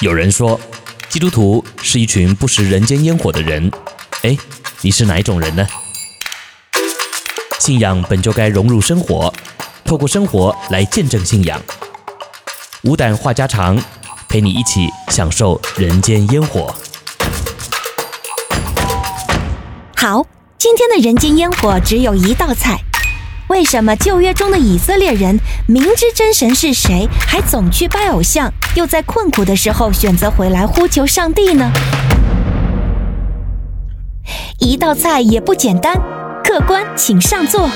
有人说，基督徒是一群不食人间烟火的人。哎，你是哪一种人呢？信仰本就该融入生活，透过生活来见证信仰。无胆话家常，陪你一起享受人间烟火。好，今天的人间烟火只有一道菜。为什么旧约中的以色列人明知真神是谁，还总去拜偶像，又在困苦的时候选择回来呼求上帝呢？一道菜也不简单，客官请上座。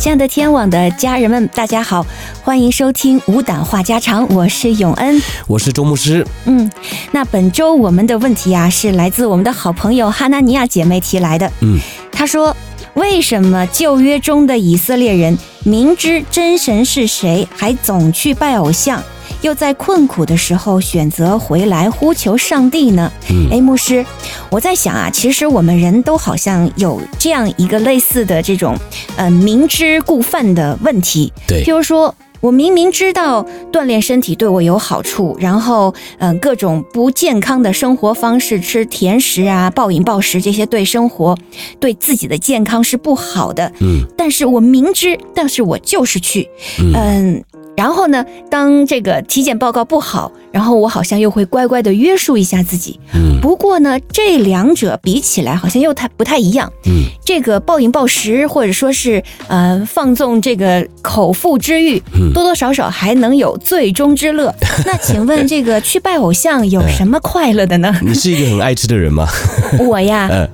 亲爱的天网的家人们，大家好，欢迎收听无胆话家常，我是永恩，我是周牧师。嗯，那本周我们的问题啊，是来自我们的好朋友哈纳尼亚姐妹提来的。嗯，她说，为什么旧约中的以色列人明知真神是谁，还总去拜偶像？又在困苦的时候选择回来呼求上帝呢？嗯，哎，牧师，我在想啊，其实我们人都好像有这样一个类似的这种，呃，明知故犯的问题。对，譬如说我明明知道锻炼身体对我有好处，然后嗯、呃，各种不健康的生活方式，吃甜食啊、暴饮暴食这些对生活、对自己的健康是不好的。嗯，但是我明知，但是我就是去，嗯。呃然后呢，当这个体检报告不好，然后我好像又会乖乖的约束一下自己。嗯，不过呢，这两者比起来好像又太不太一样。嗯，这个暴饮暴食或者说是呃放纵这个口腹之欲，多多少少还能有最终之乐。那请问这个去拜偶像有什么快乐的呢？你是一个很爱吃的人吗？我呀，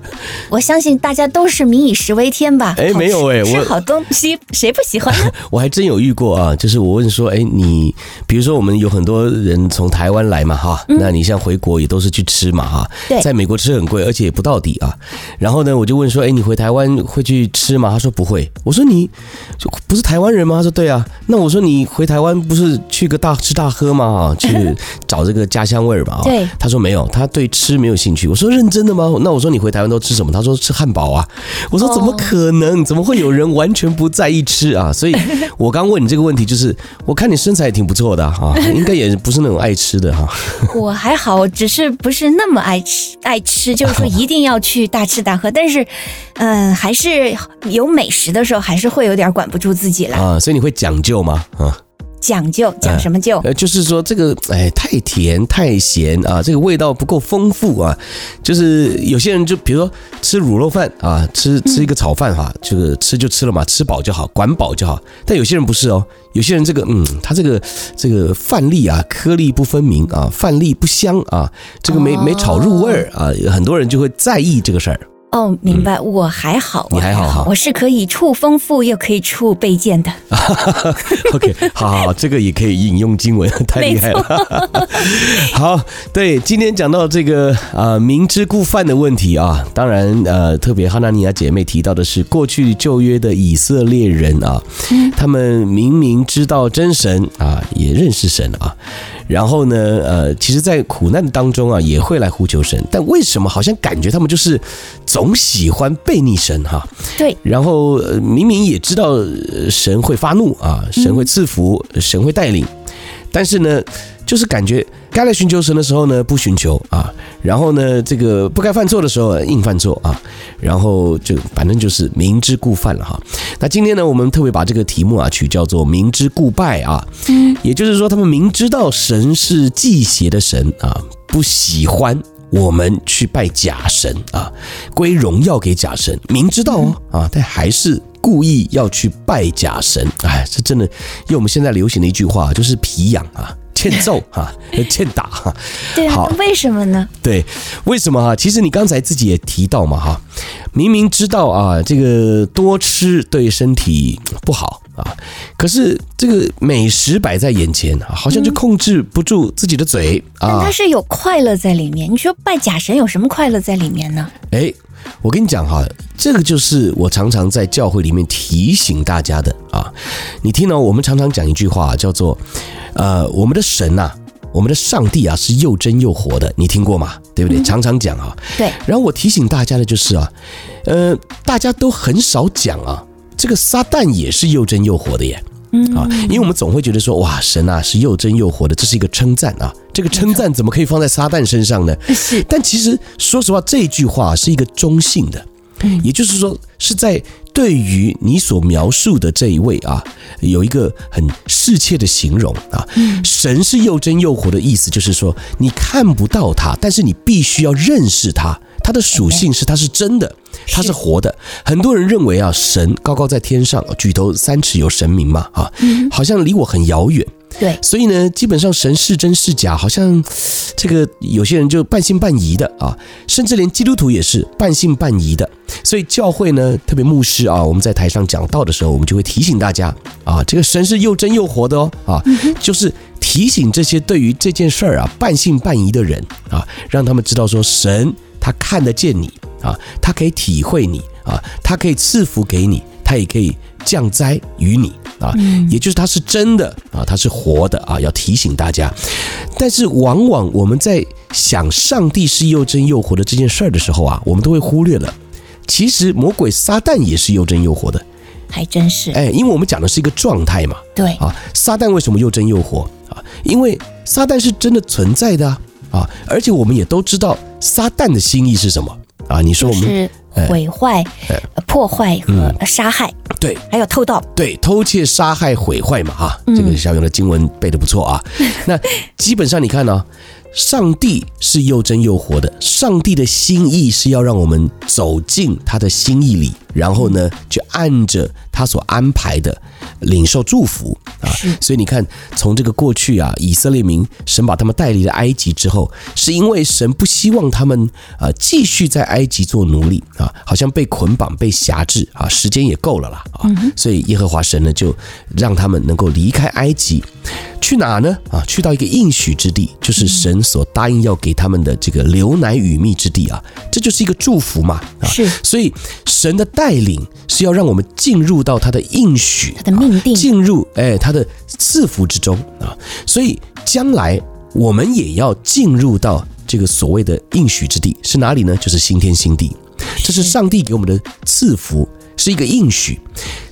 我相信大家都是民以食为天吧。哎，没有哎，吃好东西谁不喜欢呢？我还真有遇过啊，就是我问说，哎，你比如说我们有很多人从台湾来嘛，哈，那你像回国也都是去吃嘛，哈，在美国吃很贵，而且也不到底啊。然后呢，我就问说，哎，你回台湾会去吃吗？他说不会。我说你不是台湾人吗？他说对啊。那我说你回台湾不是去个大吃大喝吗？哈，去 找这个家乡味儿吧。对，他说没有，他对吃没有兴趣。我说认真的吗？那我说你回台湾都吃什么？他说吃汉堡啊。我说怎么可能？怎么会有人完全不在意吃啊？所以 我刚问你这个问题，就是我看你身材也挺不错的哈，应该也不是那种爱吃的哈。我还好，只是不是那么爱吃，爱吃就是说 一定要去大吃大喝，但是，嗯、呃，还是有美食的时候，还是会有点管不住自己了啊。所以你会讲究吗？啊。讲究讲什么究？呃，就是说这个哎，太甜太咸啊，这个味道不够丰富啊。就是有些人就比如说吃卤肉饭啊，吃吃一个炒饭哈、啊，这个吃就吃了嘛，吃饱就好，管饱就好。但有些人不是哦，有些人这个嗯，他这个这个饭粒啊，颗粒不分明啊，饭粒不香啊，这个没没炒入味儿啊，很多人就会在意这个事儿。哦，明白，我还好，你还好哈，我是可以触丰富又可以触卑贱的。OK，好好好，这个也可以引用经文，太厉害了。好，对，今天讲到这个啊、呃，明知故犯的问题啊，当然呃，特别哈娜尼亚姐妹提到的是过去旧约的以色列人啊，他们明明知道真神啊，也认识神啊。然后呢，呃，其实，在苦难当中啊，也会来呼求神，但为什么好像感觉他们就是总喜欢背逆神哈？对。然后，呃，明明也知道神会发怒啊，神会赐福，神会带领，但是呢，就是感觉该来寻求神的时候呢，不寻求啊。然后呢，这个不该犯错的时候硬犯错啊。然后就反正就是明知故犯了哈。那今天呢，我们特别把这个题目啊取叫做“明知故拜”啊，也就是说，他们明知道神是忌邪的神啊，不喜欢我们去拜假神啊，归荣耀给假神，明知道哦啊，但还是故意要去拜假神。哎，这真的用我们现在流行的一句话，就是皮痒啊。欠揍 哈，欠打哈。对啊，好，为什么呢？对，为什么哈？其实你刚才自己也提到嘛哈，明明知道啊，这个多吃对身体不好啊，可是这个美食摆在眼前，好像就控制不住自己的嘴啊。但它是有快乐在里面，你说拜假神有什么快乐在里面呢？哎。我跟你讲哈，这个就是我常常在教会里面提醒大家的啊。你听到我们常常讲一句话，叫做“呃，我们的神呐，我们的上帝啊是又真又活的，你听过吗？对不对？常常讲啊。对。然后我提醒大家的就是啊，呃，大家都很少讲啊，这个撒旦也是又真又活的耶。嗯啊，因为我们总会觉得说，哇，神啊是又真又活的，这是一个称赞啊。这个称赞怎么可以放在撒旦身上呢？是。但其实说实话，这句话是一个中性的，也就是说是在。对于你所描述的这一位啊，有一个很适切的形容啊，神是又真又活的意思，就是说你看不到他，但是你必须要认识他，他的属性是它是真的，它是活的。很多人认为啊，神高高在天上，举头三尺有神明嘛啊，好像离我很遥远。对，所以呢，基本上神是真是假，好像这个有些人就半信半疑的啊，甚至连基督徒也是半信半疑的。所以教会呢，特别牧师啊，我们在台上讲道的时候，我们就会提醒大家啊，这个神是又真又活的哦啊，就是提醒这些对于这件事儿啊半信半疑的人啊，让他们知道说神他看得见你啊，他可以体会你啊，他可以赐福给你，他也可以降灾于你。啊，也就是他是真的啊，他是活的啊，要提醒大家。但是往往我们在想上帝是又真又活的这件事儿的时候啊，我们都会忽略了，其实魔鬼撒旦也是又真又活的，还真是。哎，因为我们讲的是一个状态嘛。对啊，撒旦为什么又真又活啊？因为撒旦是真的存在的啊，啊，而且我们也都知道撒旦的心意是什么啊？你说我们。是毁坏、破坏和杀害，嗯、对，还有偷盗，对，偷窃、杀害、毁坏嘛，哈，这个小勇的经文背的不错啊。嗯、那基本上你看呢、哦，上帝是又真又活的，上帝的心意是要让我们走进他的心意里，然后呢，就按着他所安排的。领受祝福啊，所以你看，从这个过去啊，以色列民神把他们带离了埃及之后，是因为神不希望他们啊继续在埃及做奴隶啊，好像被捆绑、被辖制啊，时间也够了啦啊，所以耶和华神呢就让他们能够离开埃及，去哪呢？啊，去到一个应许之地，就是神所答应要给他们的这个流奶与蜜之地啊，这就是一个祝福嘛啊，是，所以神的带领是要让我们进入到他的应许。他的命定。进入哎，他的赐福之中啊，所以将来我们也要进入到这个所谓的应许之地，是哪里呢？就是新天新地，这是上帝给我们的赐福，是一个应许。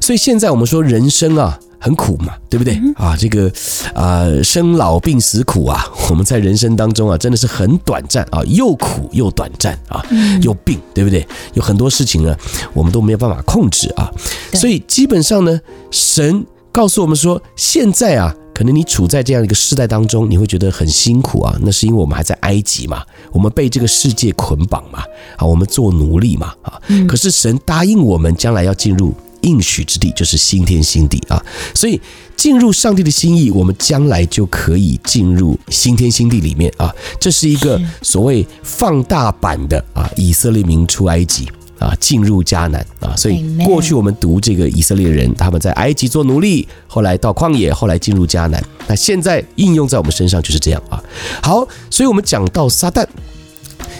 所以现在我们说人生啊很苦嘛，对不对啊？这个啊生老病死苦啊，我们在人生当中啊真的是很短暂啊，又苦又短暂啊，又病，对不对？有很多事情呢，我们都没有办法控制啊，所以基本上呢。神告诉我们说，现在啊，可能你处在这样一个世代当中，你会觉得很辛苦啊。那是因为我们还在埃及嘛，我们被这个世界捆绑嘛，啊，我们做奴隶嘛，啊。可是神答应我们，将来要进入应许之地，就是新天新地啊。所以进入上帝的心意，我们将来就可以进入新天新地里面啊。这是一个所谓放大版的啊，以色列民出埃及。啊，进入迦南啊，所以过去我们读这个以色列人，他们在埃及做奴隶，后来到旷野，后来进入迦南。那现在应用在我们身上就是这样啊。好，所以我们讲到撒旦，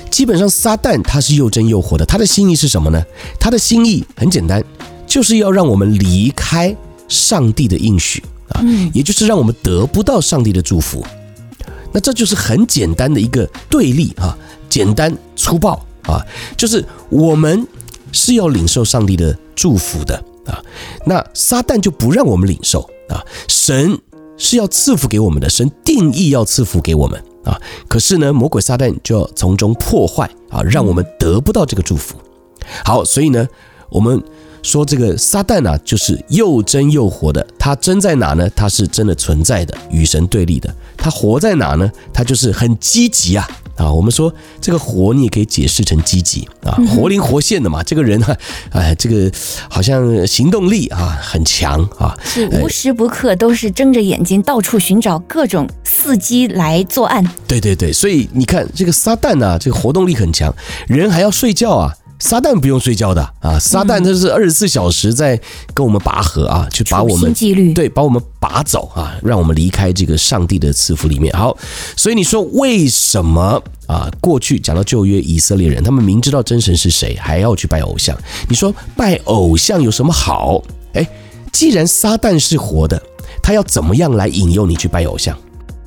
基本上撒旦他是又真又活的，他的心意是什么呢？他的心意很简单，就是要让我们离开上帝的应许啊，也就是让我们得不到上帝的祝福。那这就是很简单的一个对立啊，简单粗暴。啊，就是我们是要领受上帝的祝福的啊，那撒旦就不让我们领受啊。神是要赐福给我们的，神定义要赐福给我们啊。可是呢，魔鬼撒旦就要从中破坏啊，让我们得不到这个祝福。好，所以呢，我们说这个撒旦啊，就是又真又活的。他真在哪呢？他是真的存在的，与神对立的。他活在哪呢？他就是很积极啊。啊，我们说这个活，你也可以解释成积极啊，活灵活现的嘛。这个人啊，哎，这个好像行动力啊很强啊，是无时不刻都是睁着眼睛到处寻找各种伺机来作案。对对对，所以你看这个撒旦啊，这个活动力很强，人还要睡觉啊。撒旦不用睡觉的啊，撒旦他是二十四小时在跟我们拔河啊，去把我们对，把我们拔走啊，让我们离开这个上帝的赐福里面。好，所以你说为什么啊？过去讲到旧约以色列人，他们明知道真神是谁，还要去拜偶像？你说拜偶像有什么好？哎，既然撒旦是活的，他要怎么样来引诱你去拜偶像？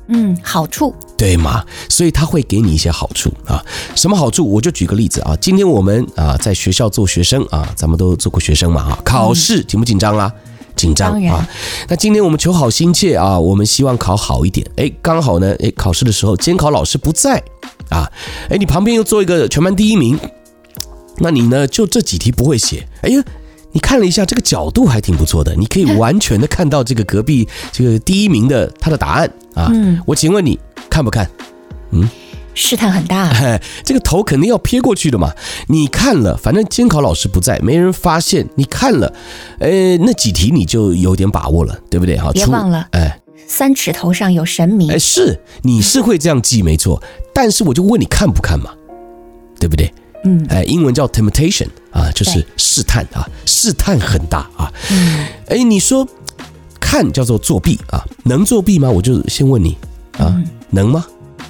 嗯，好处对吗？所以他会给你一些好处啊。什么好处？我就举个例子啊。今天我们啊在学校做学生啊，咱们都做过学生嘛啊。考试紧不紧张啊？紧张啊。那今天我们求好心切啊，我们希望考好一点。哎，刚好呢，哎，考试的时候监考老师不在啊。哎，你旁边又做一个全班第一名，那你呢就这几题不会写。哎呀。你看了一下这个角度还挺不错的，你可以完全的看到这个隔壁这个第一名的他的答案啊。嗯，我请问你看不看？嗯，试探很大。哎，这个头肯定要撇过去的嘛。你看了，反正监考老师不在，没人发现。你看了，哎，那几题你就有点把握了，对不对？好，别忘了，哎，三尺头上有神明。哎，是，你是会这样记没错，但是我就问你看不看嘛，对不对？嗯，哎，英文叫 temptation 啊，就是试探啊，试探很大啊。嗯，哎，你说看叫做作弊啊，能作弊吗？我就先问你啊，能吗？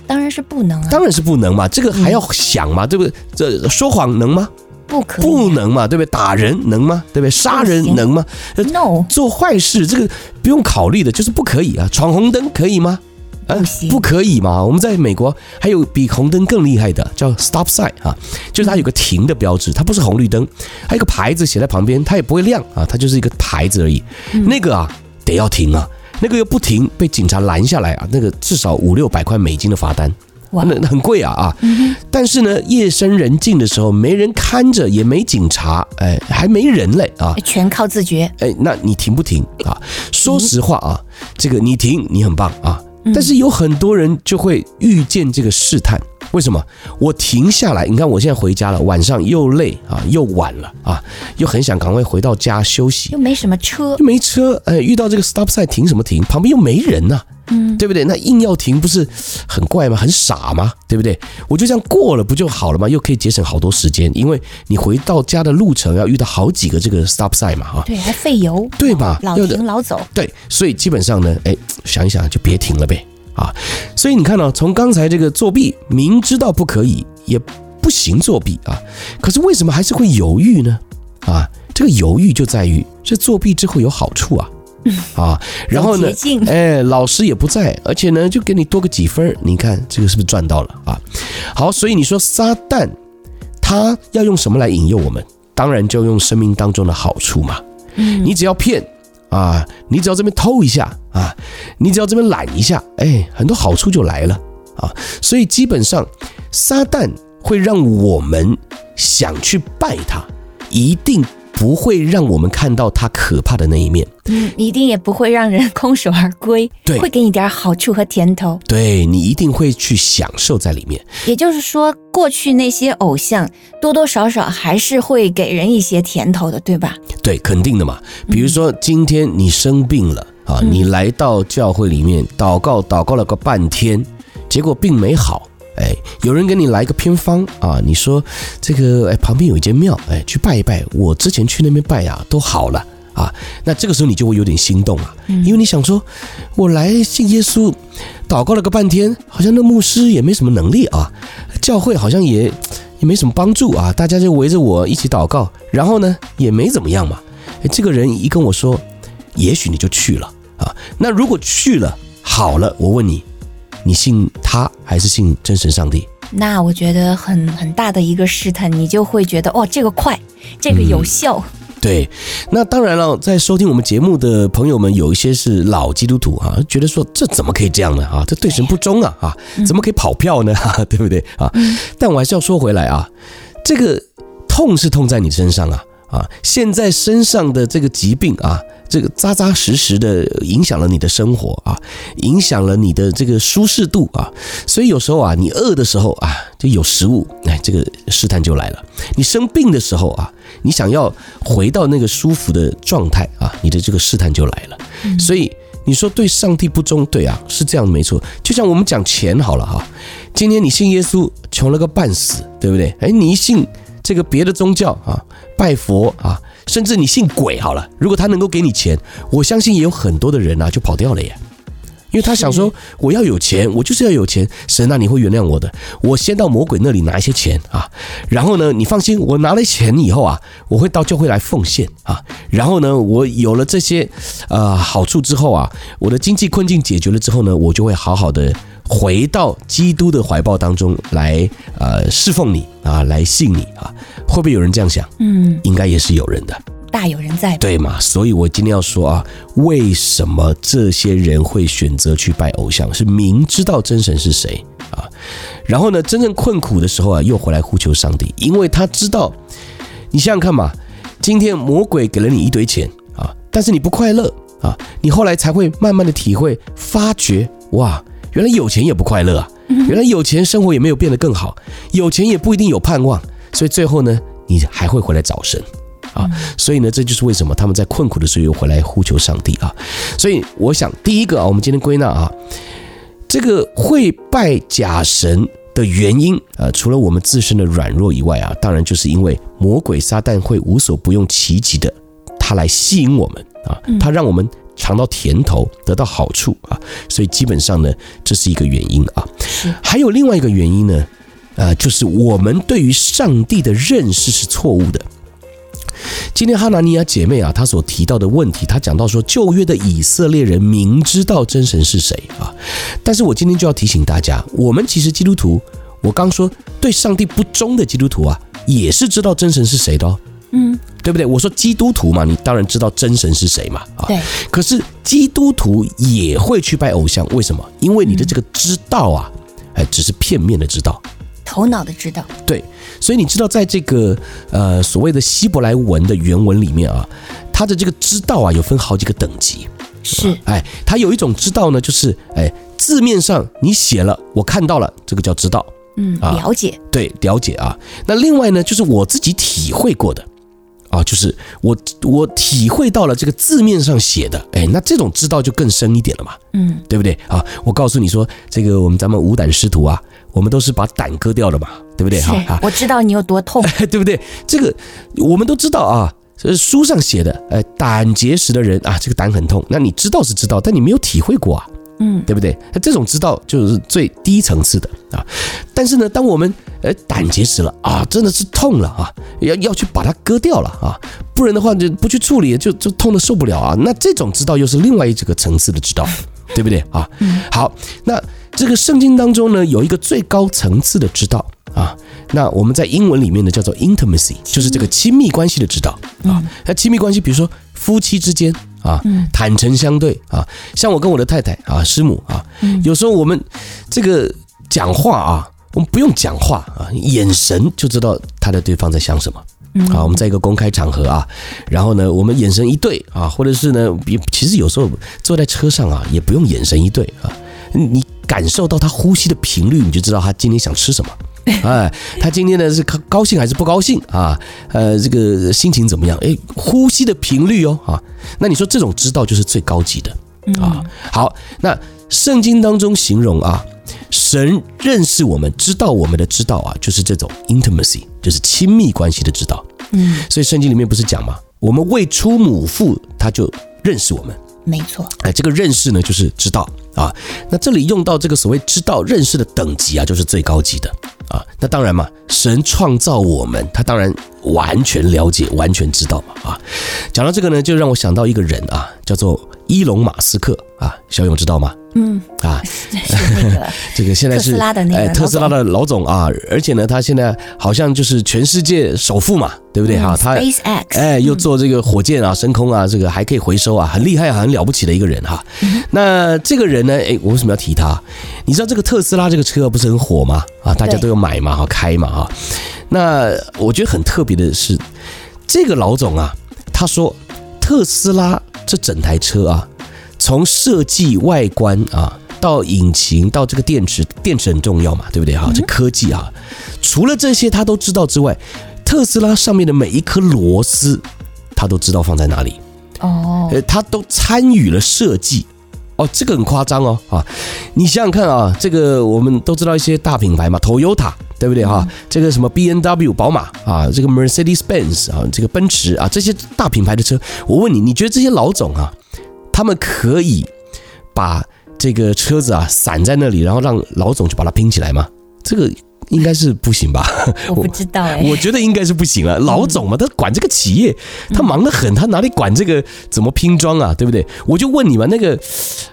当然是不能啊，当然是不能嘛，这个还要想嘛，对不对？这说谎能吗？不可以，不能嘛，对不对？打人能吗？对不对？杀人能吗？No，做坏事这个不用考虑的，就是不可以啊。闯红灯可以吗？不行，不可以嘛？我们在美国还有比红灯更厉害的，叫 stop sign 啊，就是它有个停的标志，它不是红绿灯，还有一个牌子写在旁边，它也不会亮啊，它就是一个牌子而已。那个啊，得要停啊，那个又不停，被警察拦下来啊，那个至少五六百块美金的罚单，哇，那很贵啊啊！但是呢，夜深人静的时候，没人看着，也没警察，哎，还没人嘞啊，全靠自觉。哎，那你停不停啊？说实话啊，这个你停，你很棒啊。但是有很多人就会遇见这个试探，为什么？我停下来，你看我现在回家了，晚上又累啊，又晚了啊，又很想赶快回到家休息，又没什么车，又没车，哎，遇到这个 stop sign 停什么停？旁边又没人呐，嗯，对不对？那硬要停不是很怪吗？很傻吗？对不对？我就这样过了不就好了吗？又可以节省好多时间，因为你回到家的路程要遇到好几个这个 stop sign 嘛，哈，对，还费油，对吧？老停老走，对，所以基本上呢，哎，想一想就别停了呗。啊，所以你看呢，从刚才这个作弊，明知道不可以，也不行作弊啊，可是为什么还是会犹豫呢？啊，这个犹豫就在于这作弊之后有好处啊，啊，然后呢，哎，老师也不在，而且呢，就给你多个几分，你看这个是不是赚到了啊？好，所以你说撒旦他要用什么来引诱我们？当然就用生命当中的好处嘛，你只要骗。啊，你只要这边偷一下啊，你只要这边懒一下，哎，很多好处就来了啊。所以基本上，撒旦会让我们想去拜他，一定不会让我们看到他可怕的那一面。嗯，一定也不会让人空手而归。对，会给你点好处和甜头。对，你一定会去享受在里面。也就是说，过去那些偶像多多少少还是会给人一些甜头的，对吧？对，肯定的嘛。比如说今天你生病了啊，你来到教会里面祷告，祷告了个半天，结果并没好。哎，有人给你来个偏方啊，你说这个哎旁边有一间庙，哎去拜一拜，我之前去那边拜呀都好了啊，那这个时候你就会有点心动啊，因为你想说，我来信耶稣，祷告了个半天，好像那牧师也没什么能力啊，教会好像也也没什么帮助啊，大家就围着我一起祷告，然后呢也没怎么样嘛，哎这个人一跟我说，也许你就去了啊，那如果去了好了，我问你。你信他还是信真神上帝？那我觉得很很大的一个试探，你就会觉得哦，这个快，这个有效。嗯、对，那当然了，在收听我们节目的朋友们，有一些是老基督徒哈、啊，觉得说这怎么可以这样呢？啊，这对神不忠啊！啊，怎么可以跑票呢？对不对啊？但我还是要说回来啊，这个痛是痛在你身上啊啊，现在身上的这个疾病啊。这个扎扎实实的影响了你的生活啊，影响了你的这个舒适度啊，所以有时候啊，你饿的时候啊，就有食物，哎，这个试探就来了。你生病的时候啊，你想要回到那个舒服的状态啊，你的这个试探就来了。所以你说对上帝不忠，对啊，是这样没错。就像我们讲钱好了哈，今天你信耶稣，穷了个半死，对不对？哎，你一信这个别的宗教啊，拜佛啊。甚至你信鬼好了，如果他能够给你钱，我相信也有很多的人啊就跑掉了耶。因为他想说我要有钱，我就是要有钱，神啊，你会原谅我的。我先到魔鬼那里拿一些钱啊，然后呢，你放心，我拿了钱以后啊，我会到教会来奉献啊，然后呢，我有了这些呃好处之后啊，我的经济困境解决了之后呢，我就会好好的回到基督的怀抱当中来呃侍奉你啊，来信你啊，会不会有人这样想？嗯，应该也是有人的。大有人在，对嘛？所以我今天要说啊，为什么这些人会选择去拜偶像？是明知道真神是谁啊，然后呢，真正困苦的时候啊，又回来呼求上帝，因为他知道，你想想看嘛，今天魔鬼给了你一堆钱啊，但是你不快乐啊，你后来才会慢慢的体会、发觉，哇，原来有钱也不快乐啊，原来有钱生活也没有变得更好，有钱也不一定有盼望，所以最后呢，你还会回来找神。啊，所以呢，这就是为什么他们在困苦的时候又回来呼求上帝啊。所以我想，第一个啊，我们今天归纳啊，这个会拜假神的原因啊，除了我们自身的软弱以外啊，当然就是因为魔鬼撒旦会无所不用其极的，他来吸引我们啊，他让我们尝到甜头，得到好处啊。所以基本上呢，这是一个原因啊。还有另外一个原因呢，呃，就是我们对于上帝的认识是错误的。今天哈拿尼亚姐妹啊，她所提到的问题，她讲到说，旧约的以色列人明知道真神是谁啊，但是我今天就要提醒大家，我们其实基督徒，我刚说对上帝不忠的基督徒啊，也是知道真神是谁的哦，嗯，对不对？我说基督徒嘛，你当然知道真神是谁嘛，啊，对。可是基督徒也会去拜偶像，为什么？因为你的这个知道啊，哎，只是片面的知道。头脑的知道，对，所以你知道，在这个呃所谓的希伯来文的原文里面啊，它的这个知道啊，有分好几个等级，是，哎，它有一种知道呢，就是哎字面上你写了，我看到了，这个叫知道，嗯，了解，对，了解啊。那另外呢，就是我自己体会过的啊，就是我我体会到了这个字面上写的，哎，那这种知道就更深一点了嘛，嗯，对不对啊？我告诉你说，这个我们咱们无胆师徒啊。我们都是把胆割掉了嘛，对不对？哈，我知道你有多痛，对不对？这个我们都知道啊，这是书上写的。哎，胆结石的人啊，这个胆很痛。那你知道是知道，但你没有体会过啊，嗯，对不对？那这种知道就是最低层次的啊。但是呢，当我们呃胆结石了啊，真的是痛了啊，要要去把它割掉了啊，不然的话就不去处理，就就痛的受不了啊。那这种知道又是另外一个层次的知道，对不对啊？嗯，好，那。这个圣经当中呢，有一个最高层次的知道啊，那我们在英文里面呢叫做 intimacy，就是这个亲密关系的知道啊。那亲密关系，比如说夫妻之间啊，坦诚相对啊，像我跟我的太太啊，师母啊，有时候我们这个讲话啊，我们不用讲话啊，眼神就知道他的对方在想什么啊。我们在一个公开场合啊，然后呢，我们眼神一对啊，或者是呢，比其实有时候坐在车上啊，也不用眼神一对啊，你。感受到他呼吸的频率，你就知道他今天想吃什么。哎，他今天呢是高高兴还是不高兴啊？呃，这个心情怎么样？哎，呼吸的频率哦啊，那你说这种知道就是最高级的啊。好，那圣经当中形容啊，神认识我们，知道我们的知道啊，就是这种 intimacy，就是亲密关系的知道。嗯，所以圣经里面不是讲吗？我们未出母腹，他就认识我们。没错，哎，这个认识呢，就是知道啊。那这里用到这个所谓知道、认识的等级啊，就是最高级的啊。那当然嘛，神创造我们，他当然完全了解、完全知道嘛啊。讲到这个呢，就让我想到一个人啊，叫做伊隆马斯克啊，小勇知道吗？嗯啊，是那个 这个现在是特斯拉的那个哎，特斯拉的老总啊，而且呢，他现在好像就是全世界首富嘛，对不对哈？他 SpaceX 哎，又做这个火箭啊，升空啊，这个还可以回收啊，很厉害、很了不起的一个人哈。那这个人呢，哎，我为什么要提他？你知道这个特斯拉这个车不是很火吗？啊，大家都有买嘛，哈，开嘛，哈。那我觉得很特别的是，这个老总啊，他说特斯拉这整台车啊。从设计外观啊，到引擎，到这个电池，电池很重要嘛，对不对哈？这科技啊，除了这些他都知道之外，特斯拉上面的每一颗螺丝，他都知道放在哪里哦，呃，他都参与了设计哦，这个很夸张哦啊！你想想看啊，这个我们都知道一些大品牌嘛，Toyota 对不对哈？这个什么 B N W 宝马啊，这个 Mercedes-Benz 啊，这个奔驰啊，这些大品牌的车，我问你，你觉得这些老总啊？他们可以把这个车子啊散在那里，然后让老总去把它拼起来吗？这个。应该是不行吧？我不知道哎，我觉得应该是不行了。老总嘛，他管这个企业，他忙得很，他哪里管这个怎么拼装啊？对不对？我就问你嘛，那个。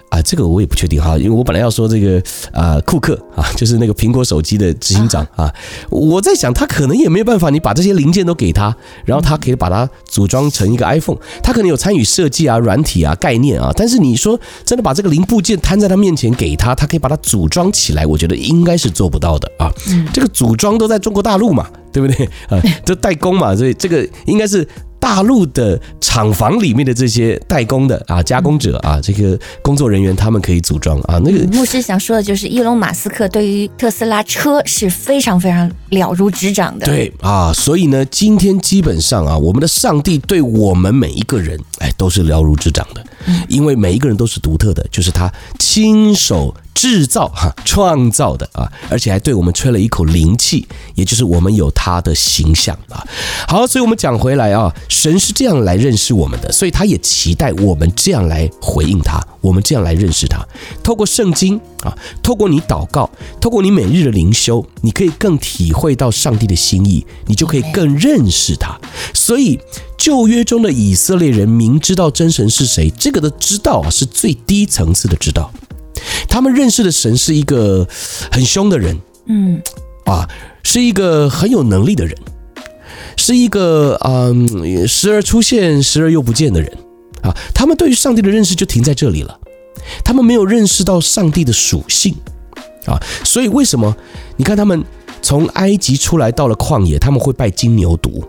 啊，这个我也不确定哈，因为我本来要说这个啊，库克啊，就是那个苹果手机的执行长啊，我在想他可能也没有办法，你把这些零件都给他，然后他可以把它组装成一个 iPhone，他可能有参与设计啊、软体啊、概念啊，但是你说真的把这个零部件摊在他面前给他，他可以把它组装起来，我觉得应该是做不到的啊。这个组装都在中国大陆嘛，对不对啊？这代工嘛，所以这个应该是。大陆的厂房里面的这些代工的啊加工者啊，这个工作人员他们可以组装啊。那个牧师想说的就是，伊隆马斯克对于特斯拉车是非常非常了如指掌的。对啊，所以呢，今天基本上啊，我们的上帝对我们每一个人，哎，都是了如指掌的，因为每一个人都是独特的，就是他亲手。制造哈创造的啊，而且还对我们吹了一口灵气，也就是我们有他的形象啊。好，所以我们讲回来啊，神是这样来认识我们的，所以他也期待我们这样来回应他，我们这样来认识他。透过圣经啊，透过你祷告，透过你每日的灵修，你可以更体会到上帝的心意，你就可以更认识他。所以旧约中的以色列人明知道真神是谁，这个的知道啊，是最低层次的知道。他们认识的神是一个很凶的人，嗯，啊，是一个很有能力的人，是一个嗯，时而出现，时而又不见的人，啊，他们对于上帝的认识就停在这里了，他们没有认识到上帝的属性，啊，所以为什么？你看他们从埃及出来到了旷野，他们会拜金牛犊？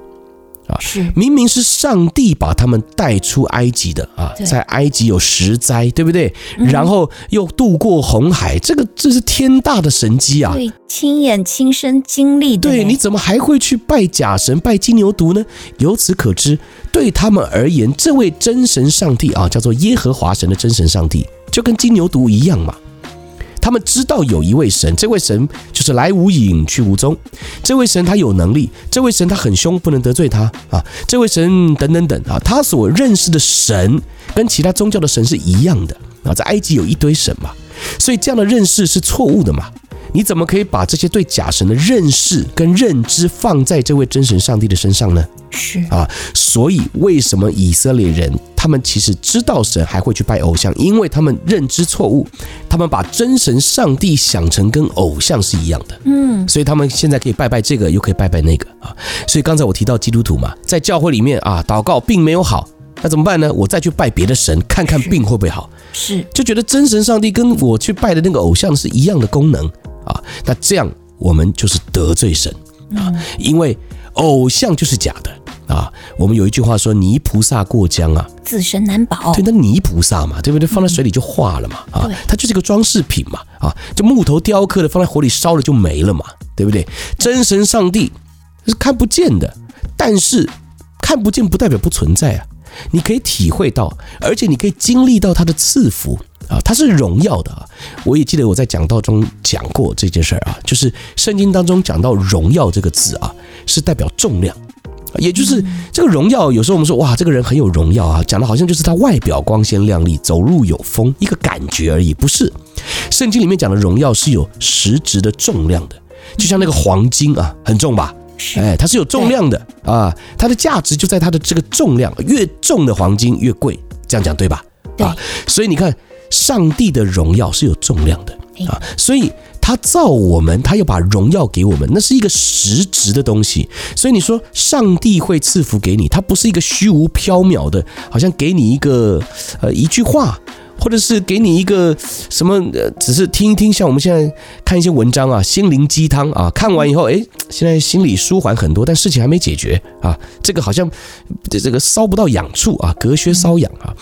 啊，是明明是上帝把他们带出埃及的啊，在埃及有十灾，对不对？然后又渡过红海，这个这是天大的神机啊！对，亲眼亲身经历的。对，你怎么还会去拜假神、拜金牛犊呢？由此可知，对他们而言，这位真神上帝啊，叫做耶和华神的真神上帝，就跟金牛犊一样嘛。他们知道有一位神，这位神就是来无影去无踪。这位神他有能力，这位神他很凶，不能得罪他啊。这位神等等等啊，他所认识的神跟其他宗教的神是一样的啊。在埃及有一堆神嘛，所以这样的认识是错误的嘛。你怎么可以把这些对假神的认识跟认知放在这位真神上帝的身上呢？是啊，所以为什么以色列人他们其实知道神还会去拜偶像？因为他们认知错误，他们把真神上帝想成跟偶像是一样的。嗯，所以他们现在可以拜拜这个，又可以拜拜那个啊。所以刚才我提到基督徒嘛，在教会里面啊，祷告并没有好，那怎么办呢？我再去拜别的神，看看病会不会好。是，就觉得真神上帝跟我去拜的那个偶像是一样的功能。啊，那这样我们就是得罪神啊，因为偶像就是假的啊。我们有一句话说：“泥菩萨过江啊，自身难保。”对，那泥菩萨嘛，对不对？放在水里就化了嘛，啊，它就是个装饰品嘛，啊，就木头雕刻的，放在火里烧了就没了嘛，对不对？真神上帝是看不见的，但是看不见不代表不存在啊，你可以体会到，而且你可以经历到他的赐福。啊，它是荣耀的啊！我也记得我在讲道中讲过这件事儿啊，就是圣经当中讲到“荣耀”这个字啊，是代表重量，也就是这个荣耀。有时候我们说哇，这个人很有荣耀啊，讲的好像就是他外表光鲜亮丽、走路有风，一个感觉而已，不是。圣经里面讲的荣耀是有实质的重量的，就像那个黄金啊，很重吧？哎，它是有重量的啊，它的价值就在它的这个重量，越重的黄金越贵，这样讲对吧？啊，所以你看。上帝的荣耀是有重量的啊，所以他造我们，他要把荣耀给我们，那是一个实质的东西。所以你说上帝会赐福给你，他不是一个虚无缥缈的，好像给你一个呃一句话。或者是给你一个什么，只是听一听，像我们现在看一些文章啊，心灵鸡汤啊，看完以后，哎，现在心里舒缓很多，但事情还没解决啊，这个好像这这个搔不到痒处啊，隔靴搔痒啊。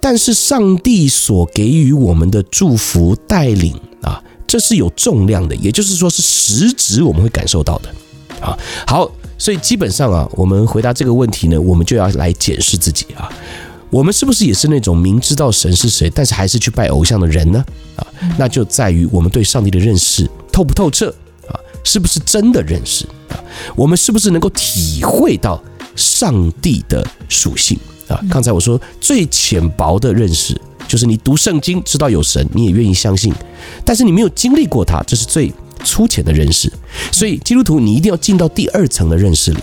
但是上帝所给予我们的祝福带领啊，这是有重量的，也就是说是实质我们会感受到的啊。好，所以基本上啊，我们回答这个问题呢，我们就要来检视自己啊。我们是不是也是那种明知道神是谁，但是还是去拜偶像的人呢？啊，那就在于我们对上帝的认识透不透彻啊，是不是真的认识啊？我们是不是能够体会到上帝的属性啊？刚才我说最浅薄的认识就是你读圣经知道有神，你也愿意相信，但是你没有经历过他，这是最粗浅的认识。所以基督徒你一定要进到第二层的认识里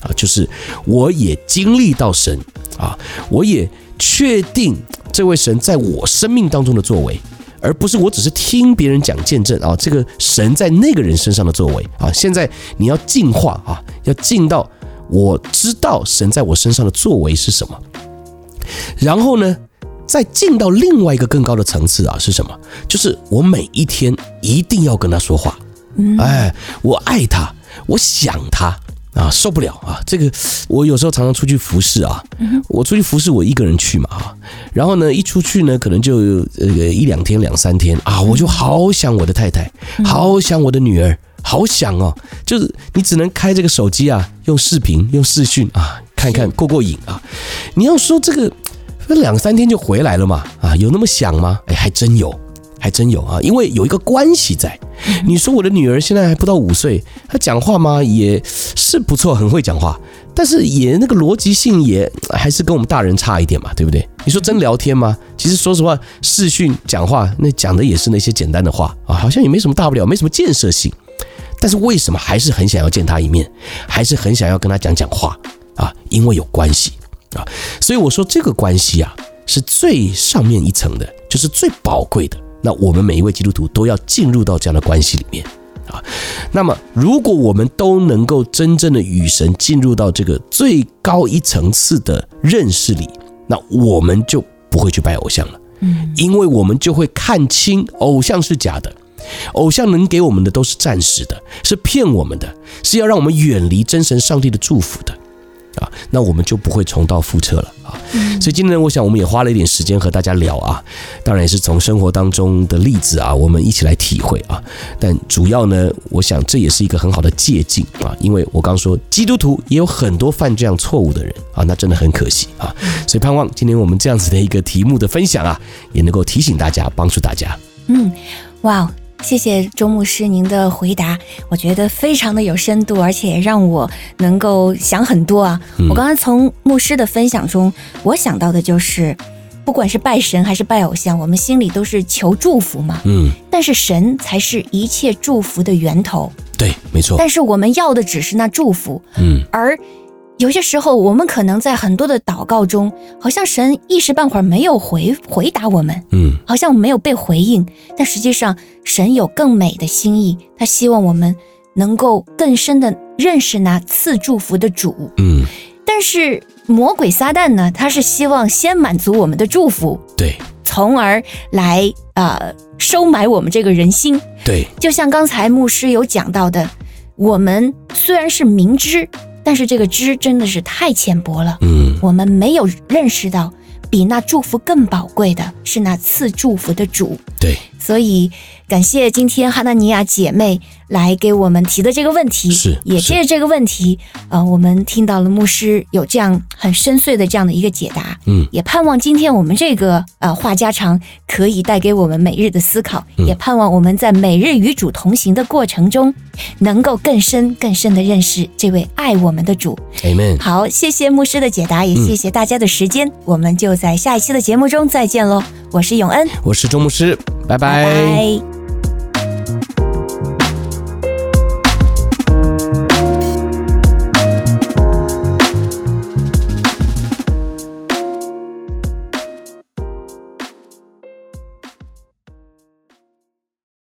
啊，就是我也经历到神啊，我也确定这位神在我生命当中的作为。而不是我只是听别人讲见证啊，这个神在那个人身上的作为啊，现在你要进化啊，要进到我知道神在我身上的作为是什么，然后呢，再进到另外一个更高的层次啊，是什么？就是我每一天一定要跟他说话，哎，我爱他，我想他。啊，受不了啊！这个我有时候常常出去服侍啊，我出去服侍，我一个人去嘛啊，然后呢，一出去呢，可能就呃一两天、两三天啊，我就好想我的太太，好想我的女儿，好想哦，就是你只能开这个手机啊，用视频、用视讯啊，看看过过瘾啊。你要说这个两三天就回来了嘛？啊，有那么想吗？哎，还真有。还真有啊，因为有一个关系在。你说我的女儿现在还不到五岁，她讲话吗？也是不错，很会讲话，但是也那个逻辑性也还是跟我们大人差一点嘛，对不对？你说真聊天吗？其实说实话，视讯讲话那讲的也是那些简单的话啊，好像也没什么大不了，没什么建设性。但是为什么还是很想要见她一面，还是很想要跟她讲讲话啊？因为有关系啊，所以我说这个关系啊是最上面一层的，就是最宝贵的。那我们每一位基督徒都要进入到这样的关系里面啊。那么，如果我们都能够真正的与神进入到这个最高一层次的认识里，那我们就不会去拜偶像了。嗯，因为我们就会看清偶像是假的，偶像能给我们的都是暂时的，是骗我们的，是要让我们远离真神上帝的祝福的。啊，那我们就不会重蹈覆辙了啊。所以今天呢，我想我们也花了一点时间和大家聊啊，当然也是从生活当中的例子啊，我们一起来体会啊。但主要呢，我想这也是一个很好的借鉴啊，因为我刚说基督徒也有很多犯这样错误的人啊，那真的很可惜啊。所以盼望今天我们这样子的一个题目的分享啊，也能够提醒大家，帮助大家。嗯，哇。谢谢周牧师您的回答，我觉得非常的有深度，而且让我能够想很多啊。我刚才从牧师的分享中，我想到的就是，不管是拜神还是拜偶像，我们心里都是求祝福嘛。嗯。但是神才是一切祝福的源头。对，没错。但是我们要的只是那祝福。嗯。而有些时候，我们可能在很多的祷告中，好像神一时半会儿没有回回答我们，嗯，好像没有被回应。但实际上，神有更美的心意，他希望我们能够更深的认识那赐祝福的主，嗯。但是魔鬼撒旦呢，他是希望先满足我们的祝福，对，从而来呃收买我们这个人心，对。就像刚才牧师有讲到的，我们虽然是明知。但是这个知真的是太浅薄了，嗯，我们没有认识到，比那祝福更宝贵的是那赐祝福的主，对，所以感谢今天哈纳尼亚姐妹来给我们提的这个问题，是，也借着这个问题，呃，我们听到了牧师有这样很深邃的这样的一个解答，嗯，也盼望今天我们这个呃话家常可以带给我们每日的思考，嗯，也盼望我们在每日与主同行的过程中，能够更深更深的认识这位爱我们的主，Amen。好，谢谢牧师的解答，也谢谢大家的时间，嗯，我们就在下一期的节目中再见喽。我是永恩，我是周牧师，拜拜。拜拜。